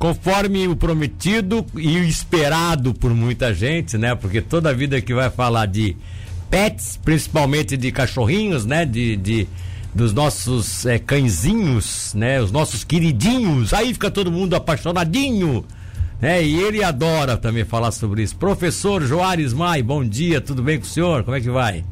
conforme o prometido e o esperado por muita gente, né? Porque toda vida que vai falar de pets, principalmente de cachorrinhos, né? De, de dos nossos é, cãezinhos, né? Os nossos queridinhos. Aí fica todo mundo apaixonadinho. né? e ele adora também falar sobre isso. Professor Joares Mai, bom dia, tudo bem com o senhor? Como é que vai?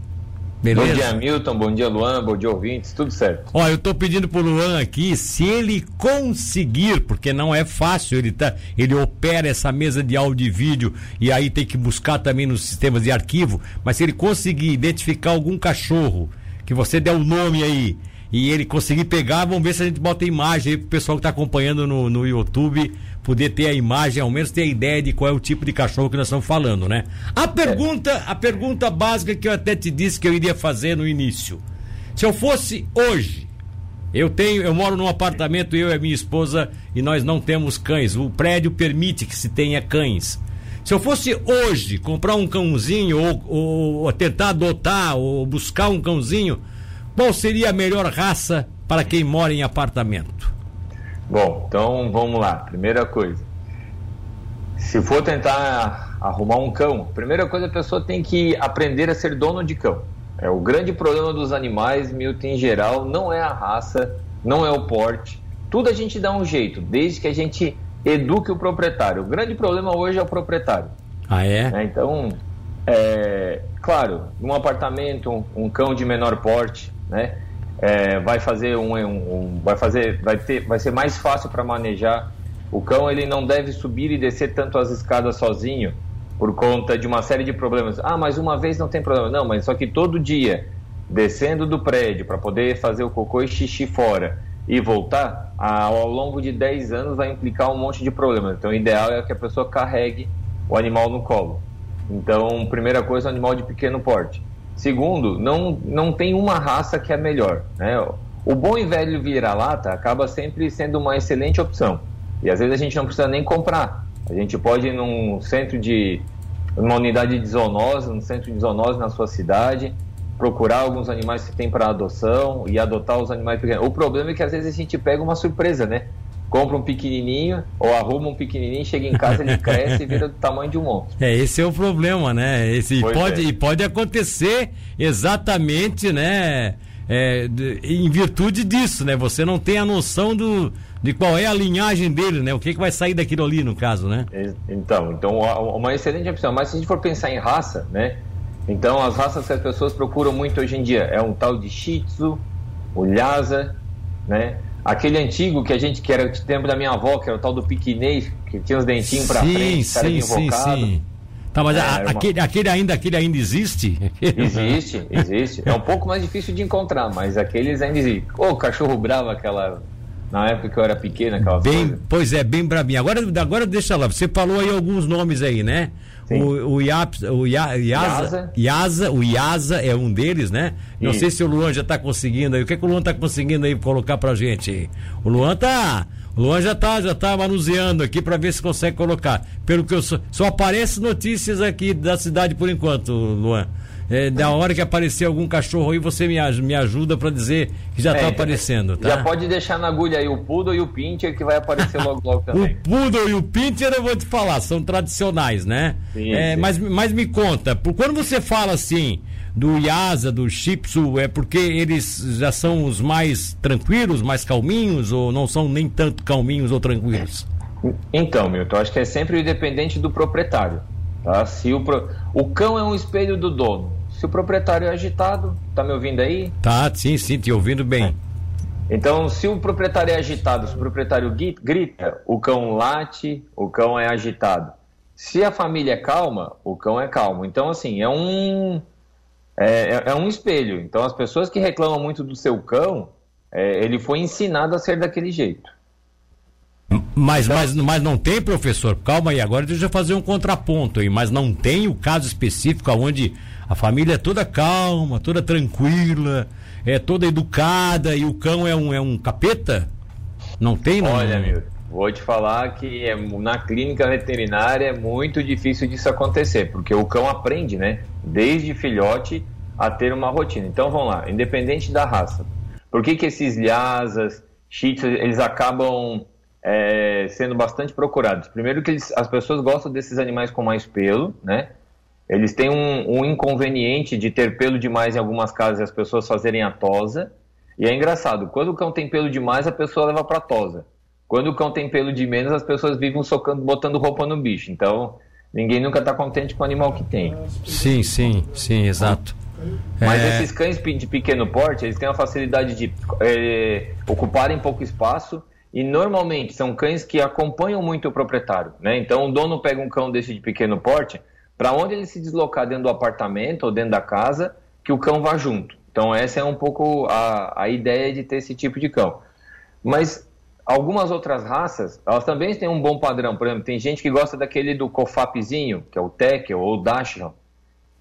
Beleza? Bom dia, Milton. Bom dia, Luan. Bom dia, ouvintes. Tudo certo. Ó, eu tô pedindo pro Luan aqui, se ele conseguir, porque não é fácil, ele tá, ele opera essa mesa de áudio e vídeo e aí tem que buscar também nos sistemas de arquivo, mas se ele conseguir identificar algum cachorro que você der o nome aí e ele conseguir pegar, vamos ver se a gente bota a imagem aí pro pessoal que tá acompanhando no, no YouTube poder ter a imagem, ao menos ter a ideia de qual é o tipo de cachorro que nós estamos falando, né? A pergunta, a pergunta básica que eu até te disse que eu iria fazer no início. Se eu fosse hoje, eu tenho, eu moro num apartamento, eu e a minha esposa, e nós não temos cães. O prédio permite que se tenha cães. Se eu fosse hoje comprar um cãozinho ou, ou, ou tentar adotar ou buscar um cãozinho, qual seria a melhor raça para quem mora em apartamento? Bom, então vamos lá. Primeira coisa. Se for tentar arrumar um cão, primeira coisa a pessoa tem que aprender a ser dono de cão. É o grande problema dos animais, Milton, em geral, não é a raça, não é o porte. Tudo a gente dá um jeito, desde que a gente eduque o proprietário. O grande problema hoje é o proprietário. Ah, é? é então, é, claro, um apartamento, um, um cão de menor porte, né? é, vai fazer um, um, um, vai fazer vai ter vai ser mais fácil para manejar. O cão ele não deve subir e descer tanto as escadas sozinho por conta de uma série de problemas. Ah mas uma vez não tem problema. Não mas só que todo dia descendo do prédio para poder fazer o cocô e xixi fora e voltar ao longo de 10 anos vai implicar um monte de problemas. Então o ideal é que a pessoa carregue o animal no colo. Então primeira coisa animal de pequeno porte Segundo, não, não tem uma raça que é melhor. Né? O bom e velho vira-lata acaba sempre sendo uma excelente opção. E às vezes a gente não precisa nem comprar. A gente pode ir num centro de. numa unidade de zoonose, num centro de zoonose na sua cidade, procurar alguns animais que tem para adoção e adotar os animais pequenos. O problema é que às vezes a gente pega uma surpresa, né? Compra um pequenininho ou arruma um pequenininho, chega em casa, ele cresce e vira do tamanho de um monstro. É, esse é o problema, né? Esse pode, é. pode acontecer exatamente, né? É, de, em virtude disso, né? Você não tem a noção do, de qual é a linhagem dele, né? O que, que vai sair daquilo ali, no caso, né? Então, então uma excelente opção. Mas se a gente for pensar em raça, né? Então, as raças que as pessoas procuram muito hoje em dia é um tal de Shih Tzu, o Lhasa, né? Aquele antigo que a gente, que era o tempo da minha avó, que era o tal do piquinês, que tinha os dentinhos pra sim, frente, sim, cara. Sim, sim. Tá, mas é, a, uma... aquele, aquele, ainda, aquele ainda existe? Existe, existe. É um pouco mais difícil de encontrar, mas aqueles ainda existem. Ô, oh, cachorro bravo, aquela. Na época que eu era pequena, aquela bem, coisa. Pois é, bem bravinho. Agora, agora deixa lá, você falou aí alguns nomes aí, né? O, o, Iaps, o Ia, Iasa, Iasa, o Iasa é um deles, né? Não Isso. sei se o Luan já está conseguindo aí. O que, é que o Luan está conseguindo aí colocar pra gente? O Luan tá. O Luan já tá, já tá manuseando aqui para ver se consegue colocar. Pelo que eu só, só aparece notícias aqui da cidade por enquanto, Luan. É, da hora que aparecer algum cachorro aí, você me, me ajuda para dizer que já está é, aparecendo, tá? Já pode deixar na agulha aí o Poodle e o Pincher que vai aparecer logo logo também. o Poodle e o Pincher eu vou te falar, são tradicionais, né? Sim, é, sim. Mas, mas me conta, por, quando você fala assim do Yasa, do Chipsu, é porque eles já são os mais tranquilos, mais calminhos ou não são nem tanto calminhos ou tranquilos? Então, Milton, acho que é sempre independente do proprietário. Tá? Se o, pro... o cão é um espelho do dono. Se o proprietário é agitado, tá me ouvindo aí? Tá, sim, sim, te ouvindo bem. Então, se o proprietário é agitado, se o proprietário grita, o cão late, o cão é agitado. Se a família é calma, o cão é calmo. Então, assim, é um é, é, é um espelho. Então, as pessoas que reclamam muito do seu cão, é, ele foi ensinado a ser daquele jeito. Mas, mas, mas não tem, professor? Calma aí, agora deixa eu fazer um contraponto aí. Mas não tem o caso específico onde a família é toda calma, toda tranquila, é toda educada e o cão é um, é um capeta? Não tem, não? Olha, meu, vou te falar que é, na clínica veterinária é muito difícil disso acontecer, porque o cão aprende, né? Desde filhote a ter uma rotina. Então vamos lá, independente da raça. Por que, que esses lhasas, shih eles acabam é, sendo bastante procurados. Primeiro que eles, as pessoas gostam desses animais com mais pelo, né? Eles têm um, um, inconveniente de ter pelo demais em algumas casas e as pessoas fazerem a tosa. E é engraçado, quando o cão tem pelo demais, a pessoa leva para tosa. Quando o cão tem pelo de menos, as pessoas vivem socando, botando roupa no bicho. Então, ninguém nunca está contente com o animal que tem. Sim, sim, sim, exato. Mas é... esses cães de pequeno porte, eles têm a facilidade de é, ocuparem pouco espaço e normalmente são cães que acompanham muito o proprietário, né? Então o dono pega um cão desse de pequeno porte, para onde ele se deslocar dentro do apartamento ou dentro da casa, que o cão vá junto. Então essa é um pouco a, a ideia de ter esse tipo de cão. Mas algumas outras raças, elas também têm um bom padrão. Por exemplo, tem gente que gosta daquele do cofapzinho, que é o Tekel ou o Dachshund.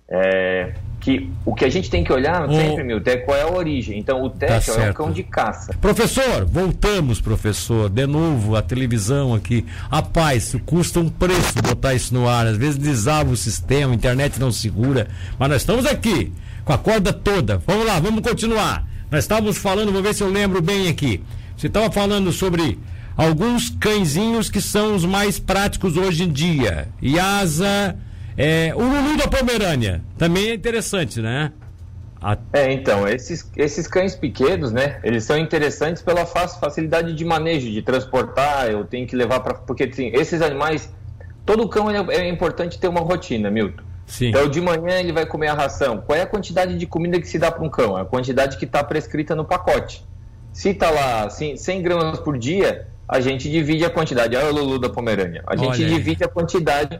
É, que o que a gente tem que olhar sempre, Milton, é qual é a origem. Então, o Tekel tá é um cão de caça. Professor, voltamos, professor. De novo, a televisão aqui. Rapaz, custa um preço botar isso no ar. Às vezes desaba o sistema, a internet não segura. Mas nós estamos aqui, com a corda toda. Vamos lá, vamos continuar. Nós estávamos falando, vou ver se eu lembro bem aqui. Você estava falando sobre alguns cãezinhos que são os mais práticos hoje em dia. Yasa é, o Lulu da Pomerânia também é interessante, né? A... É, então, esses, esses cães pequenos, né? Eles são interessantes pela facilidade de manejo, de transportar, eu tenho que levar para. Porque assim, esses animais. Todo cão é, é importante ter uma rotina, Milton. Sim. Então, de manhã ele vai comer a ração. Qual é a quantidade de comida que se dá para um cão? A quantidade que está prescrita no pacote. Se está lá assim, 100 gramas por dia, a gente divide a quantidade. Olha o Lulu da Pomerânia. A gente divide a quantidade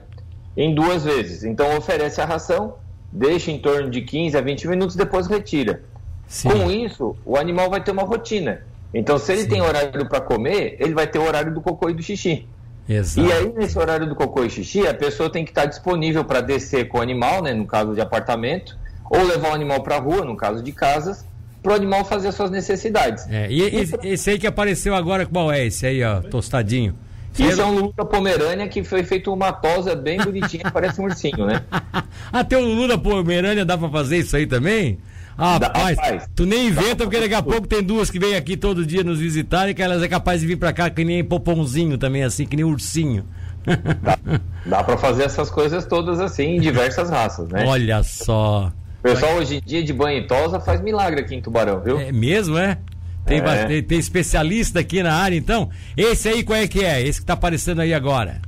em duas vezes. Então oferece a ração, deixa em torno de 15 a 20 minutos, depois retira. Sim. Com isso, o animal vai ter uma rotina. Então, se ele Sim. tem horário para comer, ele vai ter o horário do cocô e do xixi. Exato. E aí, nesse horário do cocô e xixi, a pessoa tem que estar disponível para descer com o animal, né, no caso de apartamento, ou levar o animal para a rua, no caso de casas, para o animal fazer as suas necessidades. É, e, e esse aí que apareceu agora, qual é esse aí, ó, tostadinho? Isso é um Lulu da Pomerânia que foi feito uma tosa bem bonitinha, parece um ursinho, né? Até o Lulu da Pomerânia dá pra fazer isso aí também? Ah, rapaz, rapaz, tu nem inventa, porque daqui a pouco tem duas que vêm aqui todo dia nos visitar e que elas é capaz de vir pra cá que nem popãozinho também, assim, que nem ursinho. Dá, dá pra fazer essas coisas todas assim, em diversas raças, né? Olha só. O pessoal hoje em dia de banho e tosa faz milagre aqui em Tubarão, viu? É mesmo, é? Tem, é. tem, tem, especialista aqui na área, então. Esse aí qual é que é? Esse que está aparecendo aí agora.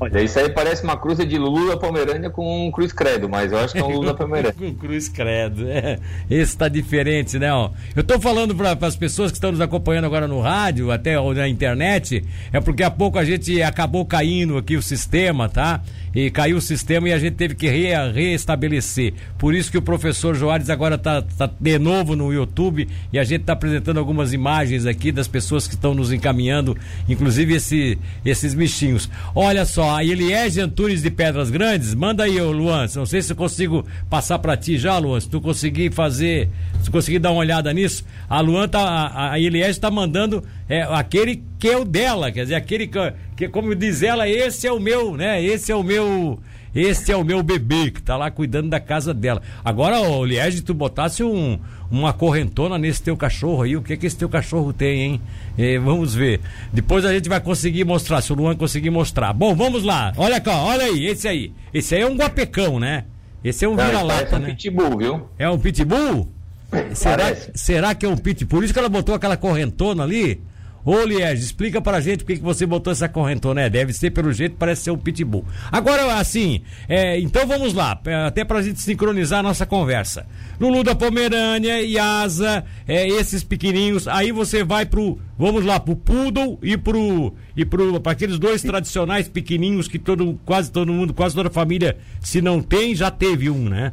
Olha, isso aí parece uma cruz de Lula Pomerânia com um cruz credo, mas eu acho que é um Lula Pomerânia. com cruz credo, é. Esse está diferente, né? Ó. Eu estou falando para as pessoas que estão nos acompanhando agora no rádio, até ou na internet, é porque há pouco a gente acabou caindo aqui o sistema, tá? E caiu o sistema e a gente teve que re reestabelecer. Por isso que o professor Joares agora está tá de novo no YouTube e a gente está apresentando algumas imagens aqui das pessoas que estão nos encaminhando, inclusive esse, esses bichinhos. Olha só, a Eliege Antunes de Pedras Grandes, manda aí, Luan. Não sei se eu consigo passar para ti já, Luan. Se tu conseguir fazer, se tu conseguir dar uma olhada nisso, a Luan tá, a, a Eliege está mandando é, aquele que é o dela, quer dizer, aquele que, que, como diz ela, esse é o meu, né? Esse é o meu. Esse é o meu bebê que tá lá cuidando da casa dela. Agora, ô Liege, tu botasse um, uma correntona nesse teu cachorro aí, o que que esse teu cachorro tem, hein? É, vamos ver. Depois a gente vai conseguir mostrar, se o Luan conseguir mostrar. Bom, vamos lá. Olha cá, olha aí, esse aí. Esse aí é um guapecão, né? Esse é um vira-lata, né? É um pitbull, viu? É um pitbull? Será, será que é um pitbull? Por isso que ela botou aquela correntona ali? Ô Liege, explica pra gente por que você botou essa correntona, né? Deve ser pelo jeito, parece ser um pitbull. Agora, assim, é, então vamos lá, é, até pra gente sincronizar a nossa conversa. Lulu da Pomerânia, Yasa, é, esses pequenininhos, aí você vai pro, vamos lá, pro Poodle e pro, e pro, pra aqueles dois tradicionais pequenininhos que todo, quase todo mundo, quase toda a família, se não tem, já teve um, né?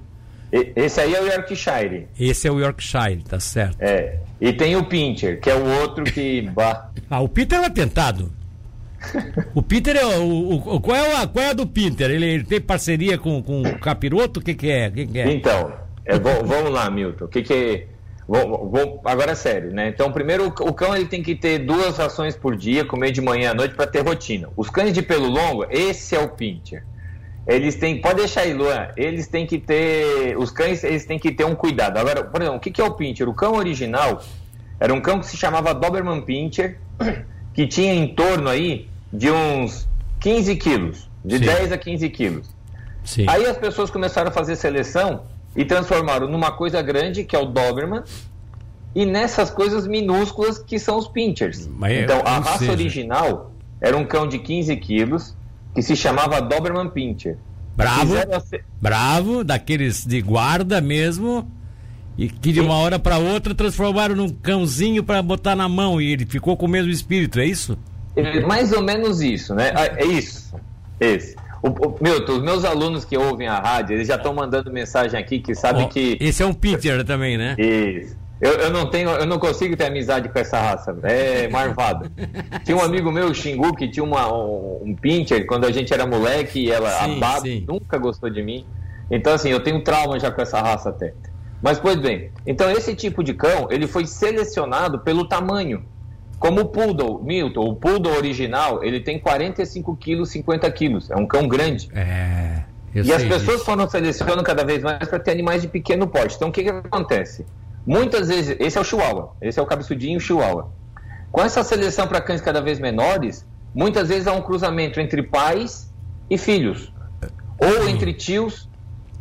Esse aí é o Yorkshire. Esse é o Yorkshire, tá certo. É. E tem o Pincher, que é o outro que. ah, o Peter é tentado. o Peter é o, o, o, qual, é a, qual é a do Peter? Ele, ele tem parceria com, com o Capiroto? O que, que é? Que que é? Então, é, vamos lá, Milton. O que, que é. Vou, vou, agora é sério, né? Então, primeiro, o cão ele tem que ter duas rações por dia, comer de manhã à noite para ter rotina. Os cães de pelo longo, esse é o Pincher. Eles têm, pode deixar aí, Luan, eles têm que ter, os cães, eles têm que ter um cuidado. Agora, por exemplo, o que é o Pincher? O cão original era um cão que se chamava Doberman Pincher, que tinha em torno aí de uns 15 quilos, de Sim. 10 a 15 quilos. Sim. Aí as pessoas começaram a fazer seleção e transformaram numa coisa grande, que é o Doberman, e nessas coisas minúsculas que são os pinchers. Mas, então, a raça seja... original era um cão de 15 quilos que se chamava Doberman Pincher. Bravo, bravo, daqueles de guarda mesmo, e que de uma hora para outra transformaram num cãozinho para botar na mão e ele ficou com o mesmo espírito, é isso? É mais ou menos isso, né? Ah, é isso. Esse. O, o, Milton, os meus alunos que ouvem a rádio, eles já estão mandando mensagem aqui que sabem oh, que. Esse é um pitcher também, né? Isso. Eu, eu, não tenho, eu não consigo ter amizade com essa raça. É marvado. tinha um amigo meu, o Xingu, que tinha uma, um, um pincher quando a gente era moleque e ela, sim, a Bab, nunca gostou de mim. Então, assim, eu tenho trauma já com essa raça até. Mas, pois bem, então esse tipo de cão, ele foi selecionado pelo tamanho. Como o Poodle, Milton, o Poodle original, ele tem 45 quilos, 50 quilos. É um cão grande. É. e as pessoas disso. foram selecionando cada vez mais para ter animais de pequeno porte. Então, o que, que acontece? Muitas vezes, esse é o Chihuahua, esse é o cabeçudinho Chihuahua. Com essa seleção para cães cada vez menores, muitas vezes há um cruzamento entre pais e filhos, ou entre tios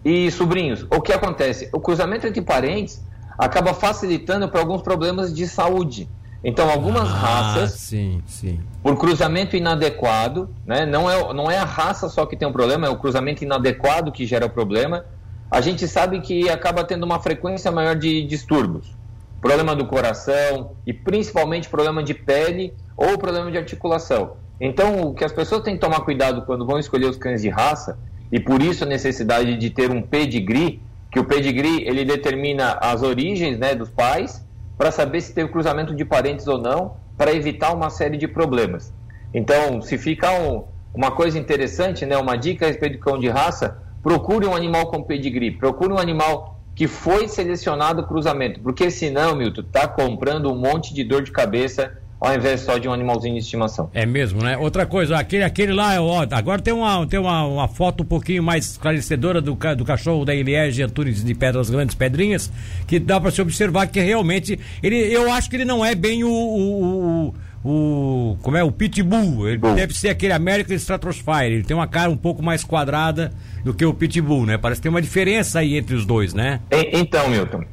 e sobrinhos. O que acontece? O cruzamento entre parentes acaba facilitando para alguns problemas de saúde. Então, algumas ah, raças, sim, sim. por cruzamento inadequado, né, não, é, não é a raça só que tem um problema, é o cruzamento inadequado que gera o problema a gente sabe que acaba tendo uma frequência maior de distúrbios. Problema do coração e principalmente problema de pele ou problema de articulação. Então, o que as pessoas têm que tomar cuidado quando vão escolher os cães de raça, e por isso a necessidade de ter um pedigree, que o pedigree ele determina as origens né, dos pais, para saber se teve cruzamento de parentes ou não, para evitar uma série de problemas. Então, se fica um, uma coisa interessante, né, uma dica a respeito do cão de raça, procure um animal com pedigree, procure um animal que foi selecionado cruzamento, porque senão, Milton, tá comprando um monte de dor de cabeça ao invés só de um animalzinho de estimação. É mesmo, né? Outra coisa, aquele, aquele lá, ó, agora tem, uma, tem uma, uma foto um pouquinho mais esclarecedora do, do cachorro da Eliege Antunes de Pedras Grandes Pedrinhas, que dá para se observar que realmente, ele, eu acho que ele não é bem o, o, o o como é? O pitbull. Ele deve ser aquele American Stratospire ele tem uma cara um pouco mais quadrada do que o pitbull né? Parece que tem uma diferença aí entre os dois né? Então Milton.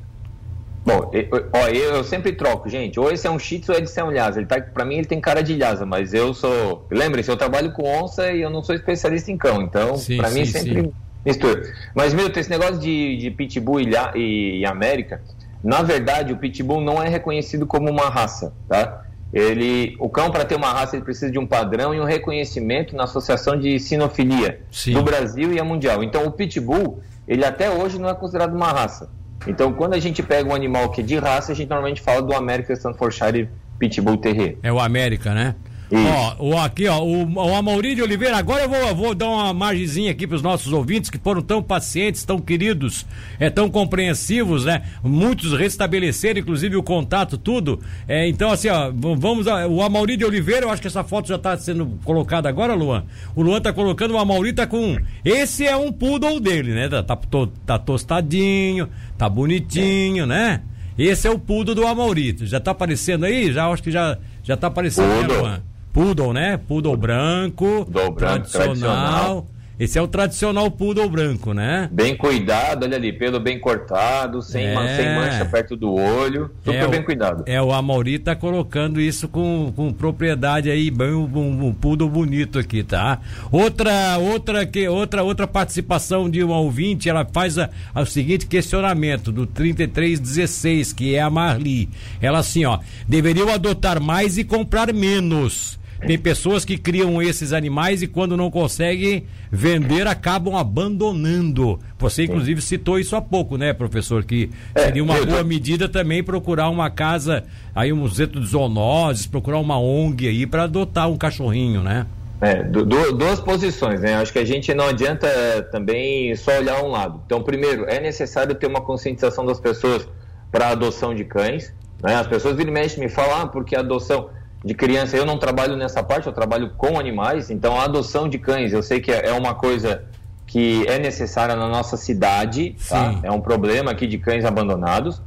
Bom ó, eu, sempre troco gente. Ou esse é um Shih Tzu ou esse é um Lhasa. Ele tá para mim ele tem cara de Lhasa mas eu sou lembre-se eu trabalho com onça e eu não sou especialista em cão então para mim sempre sim. mistura. Mas Milton esse negócio de, de pitbull e, e, e América na verdade o pitbull não é reconhecido como uma raça tá ele, o cão, para ter uma raça, ele precisa de um padrão e um reconhecimento na Associação de Sinofilia Sim. do Brasil e a Mundial. Então, o Pitbull, ele até hoje não é considerado uma raça. Então, quando a gente pega um animal que é de raça, a gente normalmente fala do American Stanfordshire Pitbull Terrier. É o América, né? Ó, o, aqui, ó, o, o Amaury de Oliveira, agora eu vou, vou dar uma margezinha aqui para os nossos ouvintes que foram tão pacientes, tão queridos, é, tão compreensivos, né? Muitos restabeleceram, inclusive, o contato, tudo. É, então, assim, ó, vamos. O Amaury de Oliveira, eu acho que essa foto já está sendo colocada agora, Luan. O Luan tá colocando, o Amaury tá com. Esse é um poodle dele, né? Tá, tá, tá tostadinho, tá bonitinho, né? Esse é o poodle do Amaurito. Já tá aparecendo aí? Já acho que já, já tá aparecendo, né, Luan? Poodle, né? Poodle branco, Poodle branco tradicional. tradicional. Esse é o tradicional poodle branco, né? Bem cuidado, olha ali, pelo bem cortado, sem, é. man, sem mancha perto do olho, super é bem cuidado. É, o Amauri tá colocando isso com, com propriedade aí, bem um, um, um poodle bonito aqui, tá? Outra, outra, que, outra, outra participação de uma ouvinte, ela faz a, a, o seguinte questionamento do 3316, que é a Marli. Ela assim, ó, deveriam adotar mais e comprar menos tem pessoas que criam esses animais e quando não conseguem vender acabam abandonando. Você inclusive citou isso há pouco, né, professor? Que é, seria uma boa medida também procurar uma casa, aí um centro de zoonoses, procurar uma ONG aí para adotar um cachorrinho, né? É, du duas posições, né? Acho que a gente não adianta também só olhar um lado. Então, primeiro, é necessário ter uma conscientização das pessoas para a adoção de cães. Né? As pessoas viram e me falam, ah, porque a adoção de criança, eu não trabalho nessa parte, eu trabalho com animais, então a adoção de cães, eu sei que é uma coisa que é necessária na nossa cidade, tá? é um problema aqui de cães abandonados.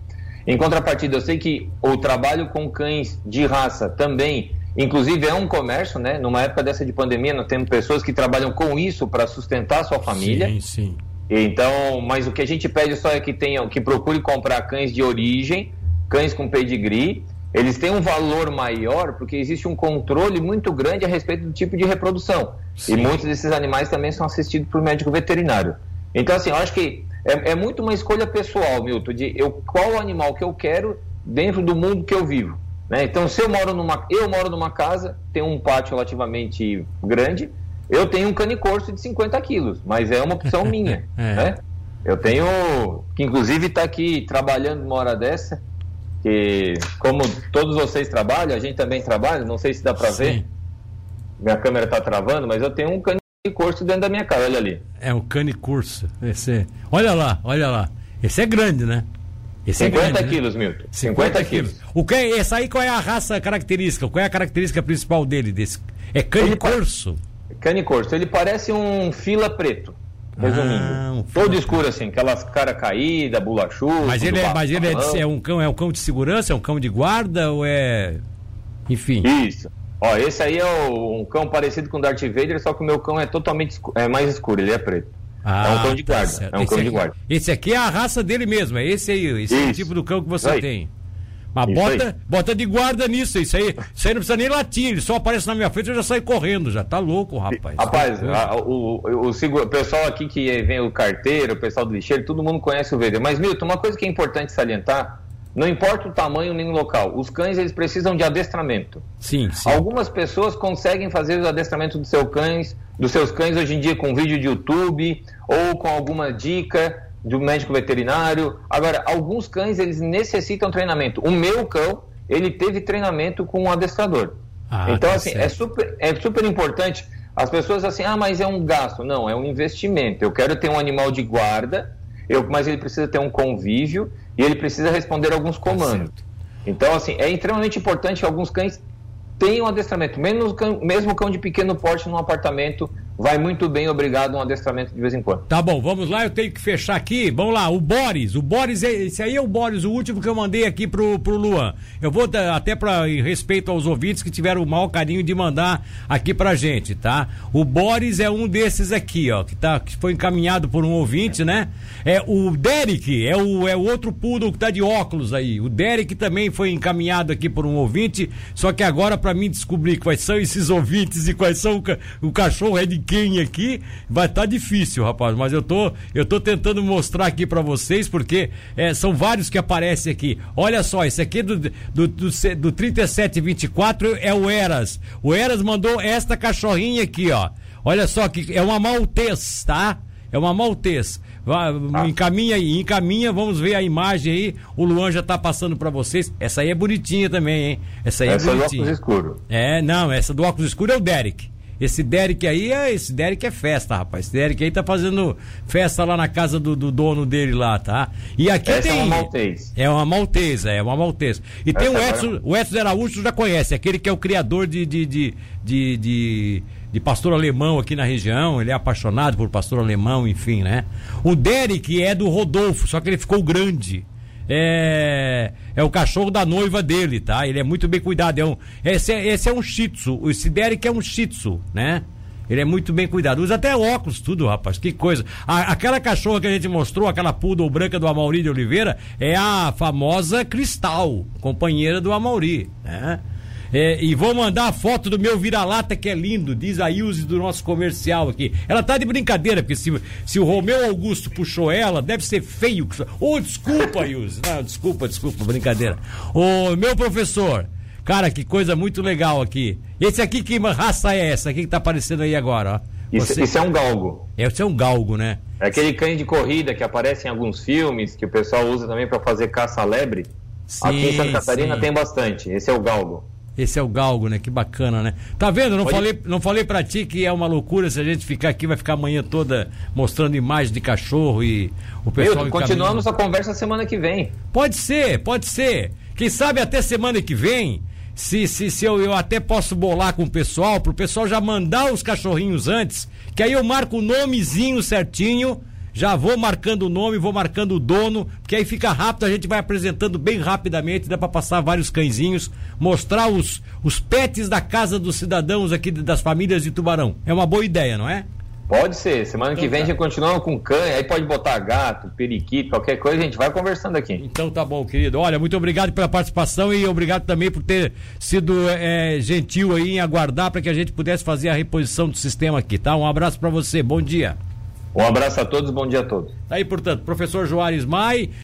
Em contrapartida, eu sei que o trabalho com cães de raça também Inclusive é um comércio, né? Numa época dessa de pandemia, nós temos pessoas que trabalham com isso para sustentar a sua família. Sim, sim. Então, mas o que a gente pede só é que tenham, que procure comprar cães de origem, cães com pedigree. Eles têm um valor maior porque existe um controle muito grande a respeito do tipo de reprodução. Sim. E muitos desses animais também são assistidos por médico veterinário. Então, assim, eu acho que é, é muito uma escolha pessoal, Milton, de eu, qual animal que eu quero dentro do mundo que eu vivo. Né? Então, se eu moro numa, eu moro numa casa, tem um pátio relativamente grande, eu tenho um canicorso de 50 quilos, mas é uma opção minha. é. né? Eu tenho, que inclusive está aqui trabalhando uma hora dessa, que como todos vocês trabalham, a gente também trabalha, não sei se dá para ver. Minha câmera está travando, mas eu tenho um canicorso dentro da minha casa, olha ali. É um canicorso. Esse, olha lá, olha lá. Esse é grande, né? Esse 50 é grande, né? quilos, né? Milton. 50, 50 quilos. quilos. O que, essa aí qual é a raça característica? Qual é a característica principal dele? Desse? É canicorso? Canicorso. Ele parece um fila preto. Resumindo. Ah, um Todo escuro assim, aquelas cara caída, bolachudo. Mas ele, é, mas ele é, de, é, um cão, é um cão de segurança, é um cão de guarda ou é. Enfim. Isso. Ó, esse aí é o, um cão parecido com o Darth Vader, só que o meu cão é totalmente escuro, é mais escuro, ele é preto. Ah, é um cão de tá guarda. Tá é um esse cão aqui, de guarda. Esse aqui é a raça dele mesmo, é esse aí, esse é o tipo do cão que você tem. Mas bota, bota de guarda nisso, isso aí. Isso aí não precisa nem latir, ele só aparece na minha frente e eu já saio correndo, já tá louco, rapaz. Rapaz, a, o, o, o, pessoal aqui que vem o carteiro, o pessoal do lixeiro, todo mundo conhece o VD. Mas, Milton, uma coisa que é importante salientar, não importa o tamanho nem o local, os cães eles precisam de adestramento. Sim, sim. Algumas pessoas conseguem fazer o adestramento dos seus cães, dos seus cães hoje em dia com vídeo de YouTube ou com alguma dica de um médico veterinário. Agora, alguns cães eles necessitam treinamento. O meu cão, ele teve treinamento com um adestrador. Ah, então, tá assim, é super, é super importante. As pessoas assim, ah, mas é um gasto. Não, é um investimento. Eu quero ter um animal de guarda, eu, mas ele precisa ter um convívio e ele precisa responder alguns tá comandos. Tá então, assim, é extremamente importante que alguns cães tenham adestramento. Mesmo cão, mesmo cão de pequeno porte num apartamento, vai muito bem, obrigado, um adestramento de vez em quando. Tá bom, vamos lá, eu tenho que fechar aqui. Vamos lá, o Boris, o Boris, é, esse aí é o Boris, o último que eu mandei aqui pro, pro Luan. Eu vou até para respeito aos ouvintes que tiveram o mau carinho de mandar aqui pra gente, tá? O Boris é um desses aqui, ó, que, tá, que foi encaminhado por um ouvinte, né? É o Derek, é o, é o outro poodle que tá de óculos aí. O Derek também foi encaminhado aqui por um ouvinte, só que agora para mim descobrir quais são esses ouvintes e quais são o, o cachorro é de quem aqui, vai estar tá difícil, rapaz. Mas eu tô, eu tô tentando mostrar aqui para vocês, porque é, são vários que aparecem aqui. Olha só, esse aqui do, do, do, do 3724 é o Eras. O Eras mandou esta cachorrinha aqui, ó. Olha só que é uma maltês, tá? É uma maltês. Ah. Encaminha aí, encaminha, vamos ver a imagem aí. O Luan já tá passando para vocês. Essa aí é bonitinha também, hein? Essa aí é essa é bonitinha. Essa do óculos escuro. É, não, essa do óculos escuro é o Derek. Esse Derek aí, é, esse Derek é festa, rapaz. Esse Derek aí tá fazendo festa lá na casa do, do dono dele lá, tá? E aqui Essa tem. É uma maltesa. É uma maltesa, é uma maltesa. E Essa tem o Edson, é... o Edson Araújo, já conhece, aquele que é o criador de, de, de, de, de de pastor alemão aqui na região, ele é apaixonado por pastor alemão, enfim, né? O Derek é do Rodolfo, só que ele ficou grande é, é o cachorro da noiva dele, tá? Ele é muito bem cuidado. É um, esse, é, esse é um shih tzu. Esse Derek é um shih tzu, né? Ele é muito bem cuidado. Usa até óculos, tudo, rapaz. Que coisa. A, aquela cachorra que a gente mostrou, aquela poodle branca do Amauri de Oliveira, é a famosa Cristal, companheira do Amauri, né? É, e vou mandar a foto do meu vira-lata que é lindo, diz a Ilse do nosso comercial aqui. Ela tá de brincadeira, porque se, se o Romeu Augusto puxou ela, deve ser feio. Ô, oh, desculpa, Ilse. Não, desculpa, desculpa, brincadeira. Ô, meu professor, cara, que coisa muito legal aqui. Esse aqui, que raça é essa aqui que tá aparecendo aí agora, ó? Isso, Você... isso é um galgo. Esse é um galgo, né? É aquele cães de corrida que aparece em alguns filmes, que o pessoal usa também para fazer caça lebre. Sim, Aqui em Santa Catarina sim. tem bastante. Esse é o galgo. Esse é o galgo, né? Que bacana, né? Tá vendo? Não falei, não falei pra ti que é uma loucura se a gente ficar aqui, vai ficar a manhã toda mostrando imagens de cachorro e o pessoal. Meu, continuamos a conversa semana que vem. Pode ser, pode ser. Quem sabe até semana que vem, se, se, se eu, eu até posso bolar com o pessoal, pro pessoal já mandar os cachorrinhos antes, que aí eu marco o nomezinho certinho já vou marcando o nome, vou marcando o dono, porque aí fica rápido, a gente vai apresentando bem rapidamente, dá para passar vários cãezinhos, mostrar os, os pets da casa dos cidadãos aqui das famílias de Tubarão. É uma boa ideia, não é? Pode ser. Semana então, que vem tá. a gente continua com cães, aí pode botar gato, periquito, qualquer coisa, a gente vai conversando aqui. Então tá bom, querido. Olha, muito obrigado pela participação e obrigado também por ter sido é, gentil aí em aguardar para que a gente pudesse fazer a reposição do sistema aqui, tá? Um abraço para você, bom dia. Um abraço a todos, bom dia a todos. Aí, portanto, professor Joares Mai.